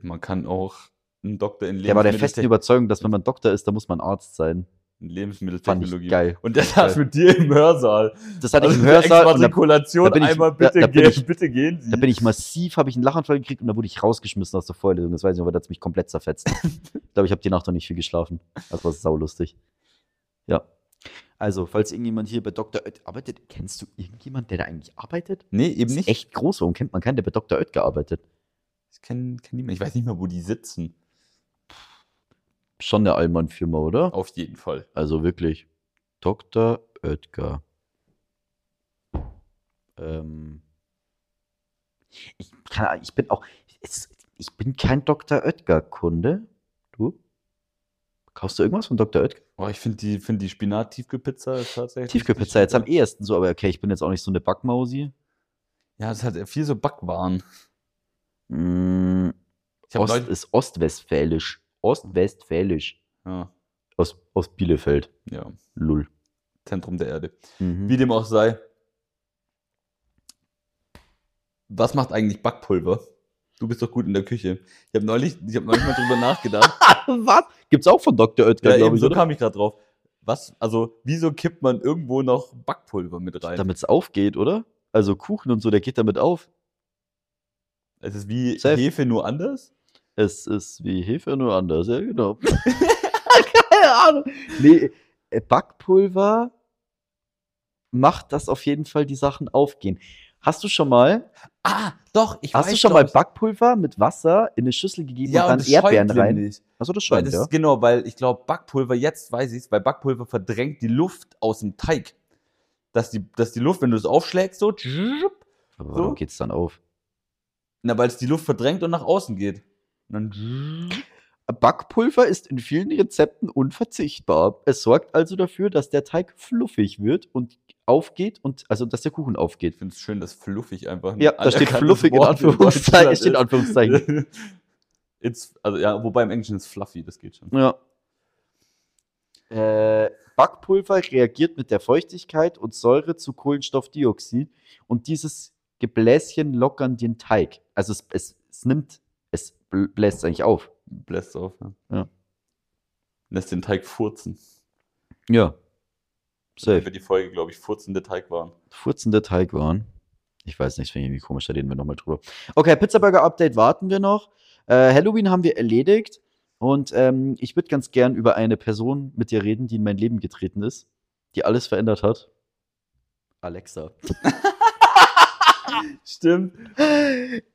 Man kann auch einen Doktor in Der war der festen Überzeugung, dass wenn man Doktor ist, dann muss man Arzt sein. Lebensmitteltechnologie. ich geil. Und der saß mit dir im Hörsaal. Das hatte ich Also im eine Hörsaal da, Exmatrikulation, da bin ich- einmal da- bitte, da bin gehen, ich- bitte gehen Sie. da bin ich massiv, habe ich einen Lachanfall gekriegt und da wurde ich rausgeschmissen aus der Vorlesung. Das weiß ich noch, aber da hat mich komplett zerfetzt. ich glaube, ich habe die Nacht noch nicht viel geschlafen. Das war saulustig. Ja. Also, falls irgendjemand hier bei Dr. Oetker arbeitet, kennst du irgendjemand, der da eigentlich arbeitet? nee, eben Das nicht. echt groß. Warum kennt man keinen, der bei Dr. Oetker arbeitet? Ich kenne kenn niemanden. Ich weiß nicht mal, wo die sitzen. Schon eine Allmann-Firma, oder? Auf jeden Fall. Also wirklich. Dr. Oetker. Ähm. Ich, Ahnung, ich bin auch. Ich bin kein Dr. Oetker-Kunde. Du? Kaufst du irgendwas von Dr. Oetker? Oh, ich finde die, find die Spinat-Tiefkühlpizza tatsächlich. Tiefkühlpizza jetzt am ehesten so, aber okay, ich bin jetzt auch nicht so eine Backmausi. Ja, es hat viel so Backwaren. Mm, Ost ist ostwestfälisch. Ostwestfälisch. Ja, Aus, aus Bielefeld. ja, Lull. Zentrum der Erde. Mhm. Wie dem auch sei. Was macht eigentlich Backpulver? Du bist doch gut in der Küche. Ich habe neulich, ich hab neulich mal drüber nachgedacht. Was? Gibt's auch von Dr. Oetker, ja, glaube ich, so oder? kam ich gerade drauf. Was, also, wieso kippt man irgendwo noch Backpulver mit rein? Damit es aufgeht, oder? Also Kuchen und so, der geht damit auf. Es ist wie Safe. Hefe nur anders? Es ist wie Hefe, nur anders, ja, genau. Keine Ahnung. Nee, äh, Backpulver macht das auf jeden Fall die Sachen aufgehen. Hast du schon mal, Ah, doch, ich hast weiß du schon mal. Backpulver mit Wasser in eine Schüssel gegeben ja, und dann das Erdbeeren rein? nämlich. Achso, das scheint, das ja. ist genau, weil ich glaube, Backpulver, jetzt weiß ich es, weil Backpulver verdrängt die Luft aus dem Teig. Dass die, dass die Luft, wenn du es aufschlägst, so, Aber so? warum geht's dann auf? na, weil es die Luft verdrängt und nach außen geht. Backpulver ist in vielen Rezepten unverzichtbar. Es sorgt also dafür, dass der Teig fluffig wird und aufgeht und also dass der Kuchen aufgeht. ich finde es schön, dass fluffig einfach ein Ja, da steht fluffig in Anführungszeichen. Steht in ist. Anführungszeichen. Also ja, wobei im Englischen ist fluffy, das geht schon. Ja. Äh, Backpulver reagiert mit der Feuchtigkeit und Säure zu Kohlenstoffdioxid und dieses Gebläschen lockern den Teig. Also es, es, es nimmt, es bläst eigentlich auf. Bläst auf, ja. Ja. Lässt den Teig furzen. Ja. Safe. Safe. die Folge, glaube ich, furzende Teigwaren. Furzende Teigwaren. Ich weiß nicht, finde ich irgendwie komisch, da reden wir nochmal drüber. Okay, Pizzaburger-Update warten wir noch. Äh, Halloween haben wir erledigt. Und ähm, ich würde ganz gern über eine Person mit dir reden, die in mein Leben getreten ist, die alles verändert hat. Alexa. Stimmt.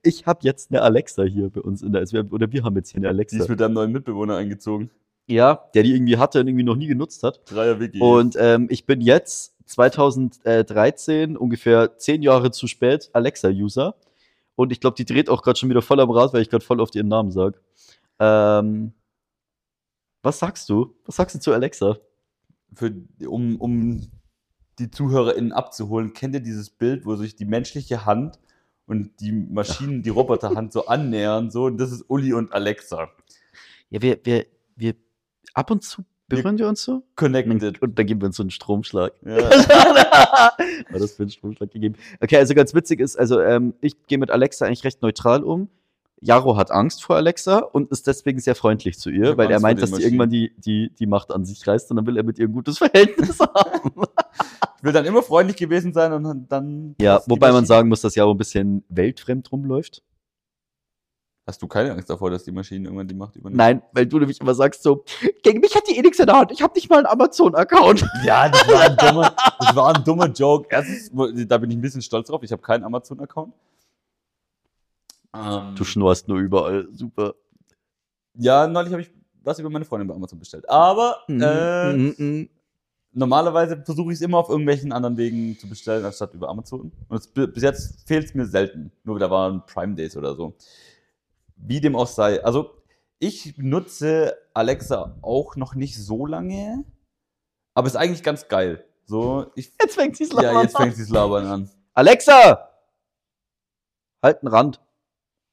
Ich habe jetzt eine Alexa hier bei uns in der, wir, oder wir haben jetzt hier eine Die Alexa. ist mit deinem neuen Mitbewohner eingezogen. Ja, der die irgendwie hatte und irgendwie noch nie genutzt hat. Dreier Wiki. Und ähm, ich bin jetzt 2013, ungefähr zehn Jahre zu spät, Alexa-User. Und ich glaube, die dreht auch gerade schon wieder voll am Rad, weil ich gerade voll oft ihren Namen sage. Ähm, was sagst du? Was sagst du zu Alexa? Für, um, um die ZuhörerInnen abzuholen, kennt ihr dieses Bild, wo sich die menschliche Hand und die Maschinen, die Roboterhand so annähern? So, und das ist Uli und Alexa. Ja, wir, wir, wir, ab und zu berühren wir uns so. Connected. Und dann geben wir uns so einen Stromschlag. Ja. War das für einen Stromschlag gegeben? Okay, also ganz witzig ist, also ähm, ich gehe mit Alexa eigentlich recht neutral um. Jaro hat Angst vor Alexa und ist deswegen sehr freundlich zu ihr, weil er Angst vor meint, dass die Maschinen. irgendwann die, die, die Macht an sich reißt und dann will er mit ihr ein gutes Verhältnis haben. Ich will dann immer freundlich gewesen sein und dann. ja, wobei man sagen muss, dass Jaro ein bisschen weltfremd rumläuft. Hast du keine Angst davor, dass die Maschine irgendwann die Macht übernimmt? Nein, weil du nämlich immer sagst so, gegen mich hat die eh nichts in der Hand, ich habe nicht mal einen Amazon-Account. Ja, das war ein dummer, das war ein dummer Joke. Erstens, da bin ich ein bisschen stolz drauf. Ich habe keinen Amazon-Account. Ähm, Du schnorst nur überall, super. ja, neulich habe ich was über meine Freundin bei Amazon bestellt. Aber äh, Mhm, mhm. normalerweise versuche ich es immer auf irgendwelchen anderen Wegen zu bestellen, anstatt über Amazon. Und es, bis jetzt fehlt es mir selten. Nur da waren Prime Days oder so. Wie dem auch sei. Also, ich nutze Alexa auch noch nicht so lange, aber ist eigentlich ganz geil. So, ich, Jetzt fängt sie's ja, jetzt fängt sie das Labern an. Alexa! Halt einen Rand.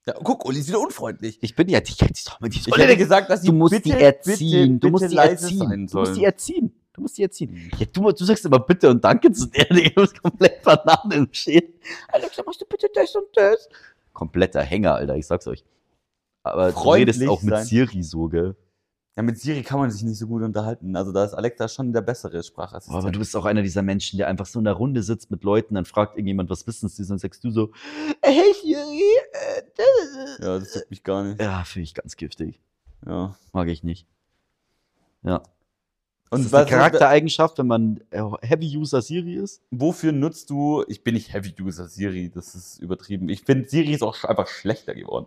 Ja, guck, Uli ist wieder unfreundlich. Ich bin ja, die, die, doch mal die Ich hätte gesagt, dass sie du musst bitte, die erziehen. bitte, du musst bitte die erziehen. Du musst die erziehen. Du musst die erziehen. Ja, du, du sagst immer bitte und danke zu der, die ist komplett Bananen im Schädel. Alexa, machst du bitte das und das? Kompletter Hänger, Alter, ich sag's euch. Aber du Freundlich redest auch mit sein. Siri so, gell? Ja, mit Siri kann man sich nicht so gut unterhalten. Also da ist Alexa schon der bessere Sprachassistent. Aber du bist auch einer dieser Menschen, der einfach so in der Runde sitzt mit Leuten, dann fragt irgendjemand, was wissen sie, dann sagst du so, hey Siri, äh, ja, das juckt mich gar nicht. Ja, finde ich ganz giftig. Ja. Mag ich nicht. Ja. Und ist das eine was- Charaktereigenschaft, wenn man äh, Heavy-User Siri ist? wofür nutzt du, ich bin nicht Heavy-User Siri, das ist übertrieben. Ich finde, Siri ist auch einfach schlechter geworden.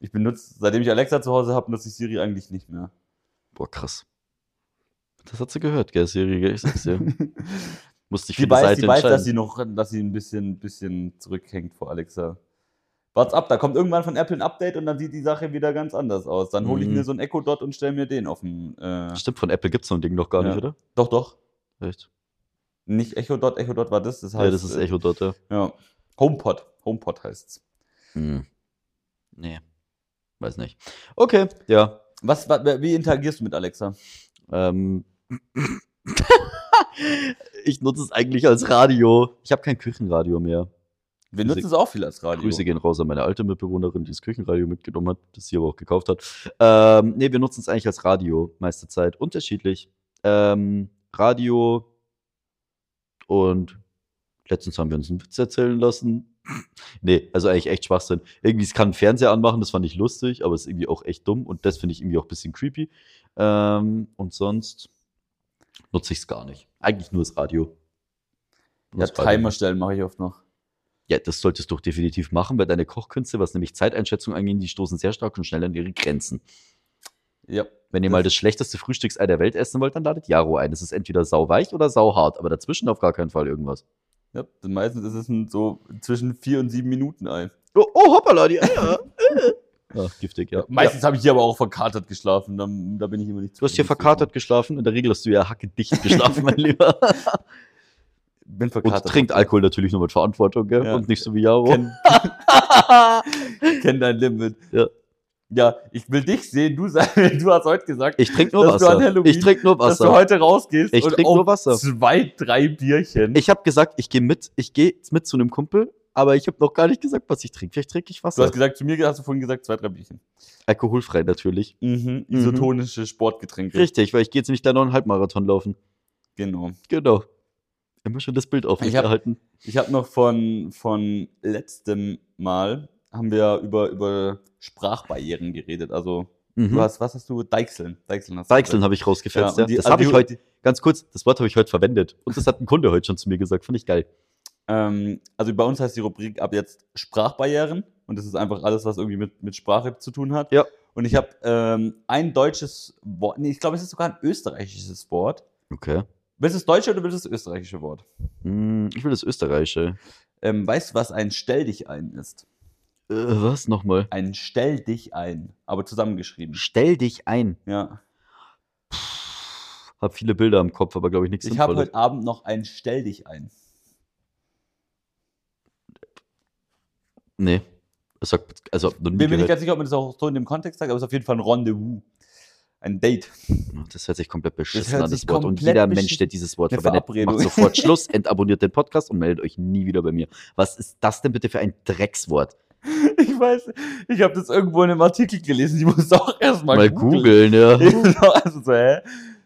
Ich benutze, seitdem ich Alexa zu Hause habe, nutze ich Siri eigentlich nicht mehr. Boah, krass. Das hat sie gehört, gell, Siri, gell? Ich sag's dir. Musste ich die weiß, Seite sie weiß, dass sie noch, dass sie ein bisschen, bisschen zurückhängt vor Alexa. Wart's ab, da kommt irgendwann von Apple ein Update und dann sieht die Sache wieder ganz anders aus. Dann hole ich Mhm. mir so einen Echo Dot und stelle mir den auf den. Äh, Stimmt, von Apple gibt's so ein Ding noch gar Ja. nicht, oder? doch, doch. Echt? Nicht Echo Dot, Echo Dot war das. Das heißt, ja, das ist äh, Echo dort, ja. Ja. HomePod. HomePod heißt's. Hm. Nee. Weiß nicht. Okay, ja. Was, wa- wie interagierst du mit Alexa? Ähm. ich nutze es eigentlich als Radio. Ich habe kein Küchenradio mehr. Wir nutzen es auch viel als Radio. Grüße gehen raus an meine alte Mitbewohnerin, die das Küchenradio mitgenommen hat, das sie aber auch gekauft hat. Ähm, nee, wir nutzen es eigentlich als Radio meiste Zeit. Unterschiedlich. Ähm, Radio und letztens haben wir uns einen Witz erzählen lassen. Nee, also eigentlich echt Schwachsinn. Irgendwie, es kann einen Fernseher anmachen, das fand ich lustig, aber es ist irgendwie auch echt dumm und das finde ich irgendwie auch ein bisschen creepy. Ähm, und sonst nutze ich es gar nicht. Eigentlich nur das Radio. Nur Ja, das Radio. Timer stellen mache ich oft noch. Ja, das solltest du doch definitiv machen, weil deine Kochkünste, was nämlich Zeiteinschätzung angeht, die stoßen sehr stark und schnell an ihre Grenzen. Ja. Wenn ihr Das- mal das schlechteste Frühstücksei der Welt essen wollt, dann ladet Jaro ein. Es ist entweder sauweich oder sauhart, aber dazwischen auf gar keinen Fall irgendwas. Ja. denn Meistens ist es so zwischen vier und sieben Minuten ein. Oh, oh hoppala, die Eier. Ach, giftig, ja. Meistens habe ich hier aber auch verkatert geschlafen. Dann, da bin ich immer nicht Du hast hier verkatert geschlafen. In der Regel hast du ja hackedicht geschlafen, mein Lieber. Bin Und verkatert. trinkt Alkohol natürlich nur mit Verantwortung, gell? Ja. Und nicht so wie Jaro. Kenn, kenn dein Limit. Ja. Ja, ich will dich sehen. Du, du hast heute gesagt, Ich trinke nur du Wasser. Ich trinke nur dass du Wasser. heute rausgehst Ich und trink auf nur Wasser. zwei, drei Bierchen. Ich habe gesagt, ich gehe mit. Ich gehe mit zu einem Kumpel, aber ich habe noch gar nicht gesagt, was ich trinke. Vielleicht trinke ich du Wasser. hast gesagt, zu mir hast du vorhin gesagt, zwei, drei Bierchen. Alkoholfrei natürlich. Mhm. Isotonische Sportgetränke. Richtig, weil ich gehe jetzt nicht gleich noch einen Halbmarathon laufen. Genau. Genau. Immer schon das Bild hab- aufrechterhalten. Ich habe noch von, von letztem Mal, haben wir über, über Sprachbarrieren geredet. Also, Mhm. du hast, was hast du? Deichseln. Deichseln hast du Deichseln habe ich rausgefetzt. Ja, die- Das also habe ich heute, ganz kurz, das Wort habe ich heute verwendet. Und das hat ein Kunde heute schon zu mir gesagt. Fand ich geil. Ähm, also bei uns heißt die Rubrik ab jetzt Sprachbarrieren und das ist einfach alles, was irgendwie mit, mit Sprache zu tun hat. Ja. Und ich habe ähm, ein deutsches Wort, nee, ich glaube, es ist sogar ein österreichisches Wort. Okay. Willst du das deutsche oder willst du das österreichische Wort? Hm, ich will das Österreichische. Ähm, weißt du, was ein Stell dich ein ist? Äh, was nochmal? Ein Stell dich ein, aber zusammengeschrieben. Stell dich ein. Ja. Hab viele Bilder im Kopf, aber glaube ich nichts Ich habe heute Abend noch ein Stell dich ein. Nee. Das sagt, also, Bin mir nicht ganz sicher, ob man das auch so in dem Kontext sagt, aber es ist auf jeden Fall ein Rendezvous. Ein Date. Das hört sich komplett beschissen hört an, das Wort. Und jeder Mensch, der dieses Wort verwendet, macht sofort Schluss, entabonniert den Podcast und meldet euch nie wieder bei mir. Was ist das denn bitte für ein Dreckswort? Ich weiß, ich habe das irgendwo in einem Artikel gelesen. Ich muss auch erstmal Mal googeln, ja. also so, hä?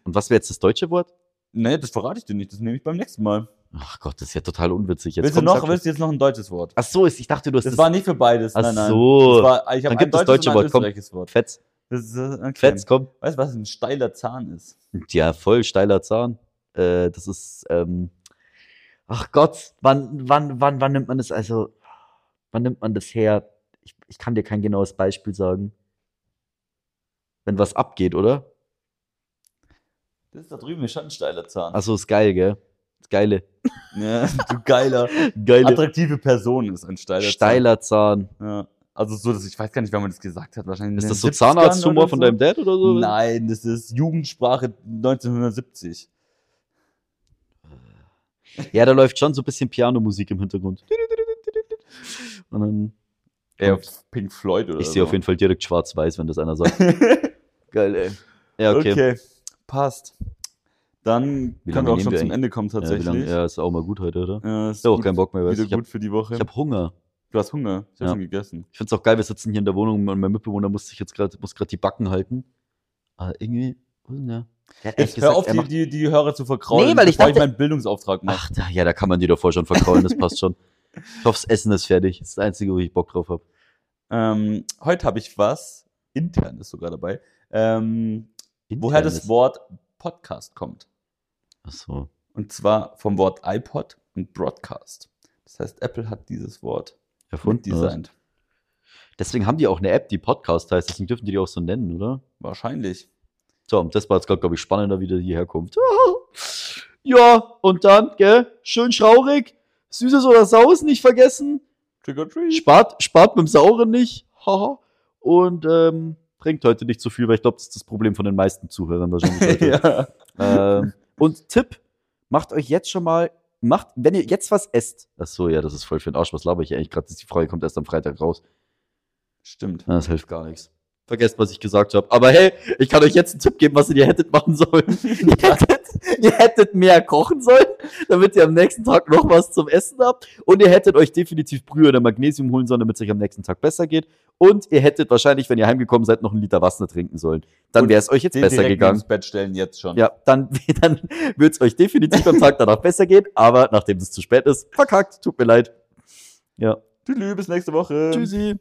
Und was wäre jetzt das deutsche Wort? Nee, das verrate ich dir nicht. Das nehme ich beim nächsten Mal. Ach Gott, das ist ja total unwitzig. Jetzt willst du komm, noch, sag- willst du jetzt noch ein deutsches Wort? Ach so, ist- ich dachte, du hast Das war nicht für beides. Ach nein, nein. so. Das war, ich Dann habe ein gibt das deutsches deutsche und ein Wort, komm. österreichisches Wort. Fetz, Das ist, äh, okay. Fetz, komm. Weißt du, was ein steiler Zahn ist? Ja, voll steiler Zahn. Äh, das ist, ähm, ach Gott, wann, wann, wann, wann nimmt man das, also, wann nimmt man das her? Ich, ich kann dir kein genaues Beispiel sagen. Wenn was abgeht, oder? Das ist da drüben ist schon ein steiler Zahn. Achso, ist geil, gell? Ist geile. Ja, du geiler. Geile. Attraktive Person ist ein steiler, Steiler Zahn. Zahn. Ja. Also so, dass ich weiß gar nicht, wann man das gesagt hat. Wahrscheinlich in Ist das so 70ern Zahnarzthumor oder von so? deinem Dad oder so? Nein, das ist Jugendsprache 1970. Ja, da läuft schon so ein bisschen Pianomusik im Hintergrund. Und dann Eher Pink Floyd oder ich sehe so. auf jeden Fall direkt schwarz-weiß, wenn das einer sagt. Geil, ey. Ja, okay. okay. passt. Dann Wie können wir auch schon wir zum? Ende kommen Ja, wie tatsächlich. lang, ja, ist auch mal gut heute, oder? Ja, ist Ich auch gut- keinen Bock mehr, Wieder. Ich hab- gut für die Woche. Ich habe Hunger. du hast Hunger. Ich habe Ja. schon gegessen. Ich find's auch geil, wir sitzen hier in der Wohnung und mein Mitbewohner muss sich jetzt gerade muss gerade die Backen halten. Aber irgendwie, ja. Jetzt echt hör gesagt, auf, die, die, die Hörer zu verkraulen, Nee, weil ich bevor ich dachte- meinen Bildungsauftrag mache. Ach, da, ja, da kann man die doch vorher schon verkraulen, das passt schon. Ich hoffe, das Essen ist fertig. Das ist das Einzige, wo ich Bock drauf habe. Ähm, heute habe ich was, intern ist sogar dabei, ähm, woher das Wort Podcast kommt. Achso. Und zwar vom Wort iPod und Broadcast. Das heißt, Apple hat dieses Wort Erfunden. designt. Deswegen haben die auch eine App, die Podcast heißt. Deswegen dürfen die die auch so nennen, oder? Wahrscheinlich. So, und das war jetzt, glaube ich, spannender, wie der hierher kommt. Ja, und dann, gell, schön schraurig. Süßes oder Saus nicht vergessen. Trick or treat. Spart, spart mit dem Sauren nicht. Haha. Und ähm, trinkt heute nicht zu viel, weil ich glaube, das ist das Problem von den meisten Zuhörern wahrscheinlich. Ja. ähm, und Tipp, macht euch jetzt schon mal, macht, wenn ihr jetzt was esst. Ach so, ja, das ist voll für den Arsch. Was laber ich eigentlich gerade? Die Frage kommt erst am Freitag raus. Stimmt. Das hilft gar nichts. Vergesst, was ich gesagt habe. Aber hey, ich kann euch jetzt einen Tipp geben, was ihr hättet machen sollen. ihr, hättet, ihr hättet mehr kochen sollen, damit ihr am nächsten Tag noch was zum Essen habt. Und ihr hättet euch definitiv Brühe oder Magnesium holen sollen, damit es euch am nächsten Tag besser geht. Und ihr hättet wahrscheinlich, wenn ihr heimgekommen seid, noch einen Liter Wasser trinken sollen. Dann wäre es euch jetzt besser gegangen. ins Bett stellen jetzt schon. Ja, dann, dann wird es euch definitiv am Tag danach besser gehen. Aber nachdem es zu spät ist, verkackt. Tut mir leid. Ja. Tschüss, bis nächste Woche. Tschüssi.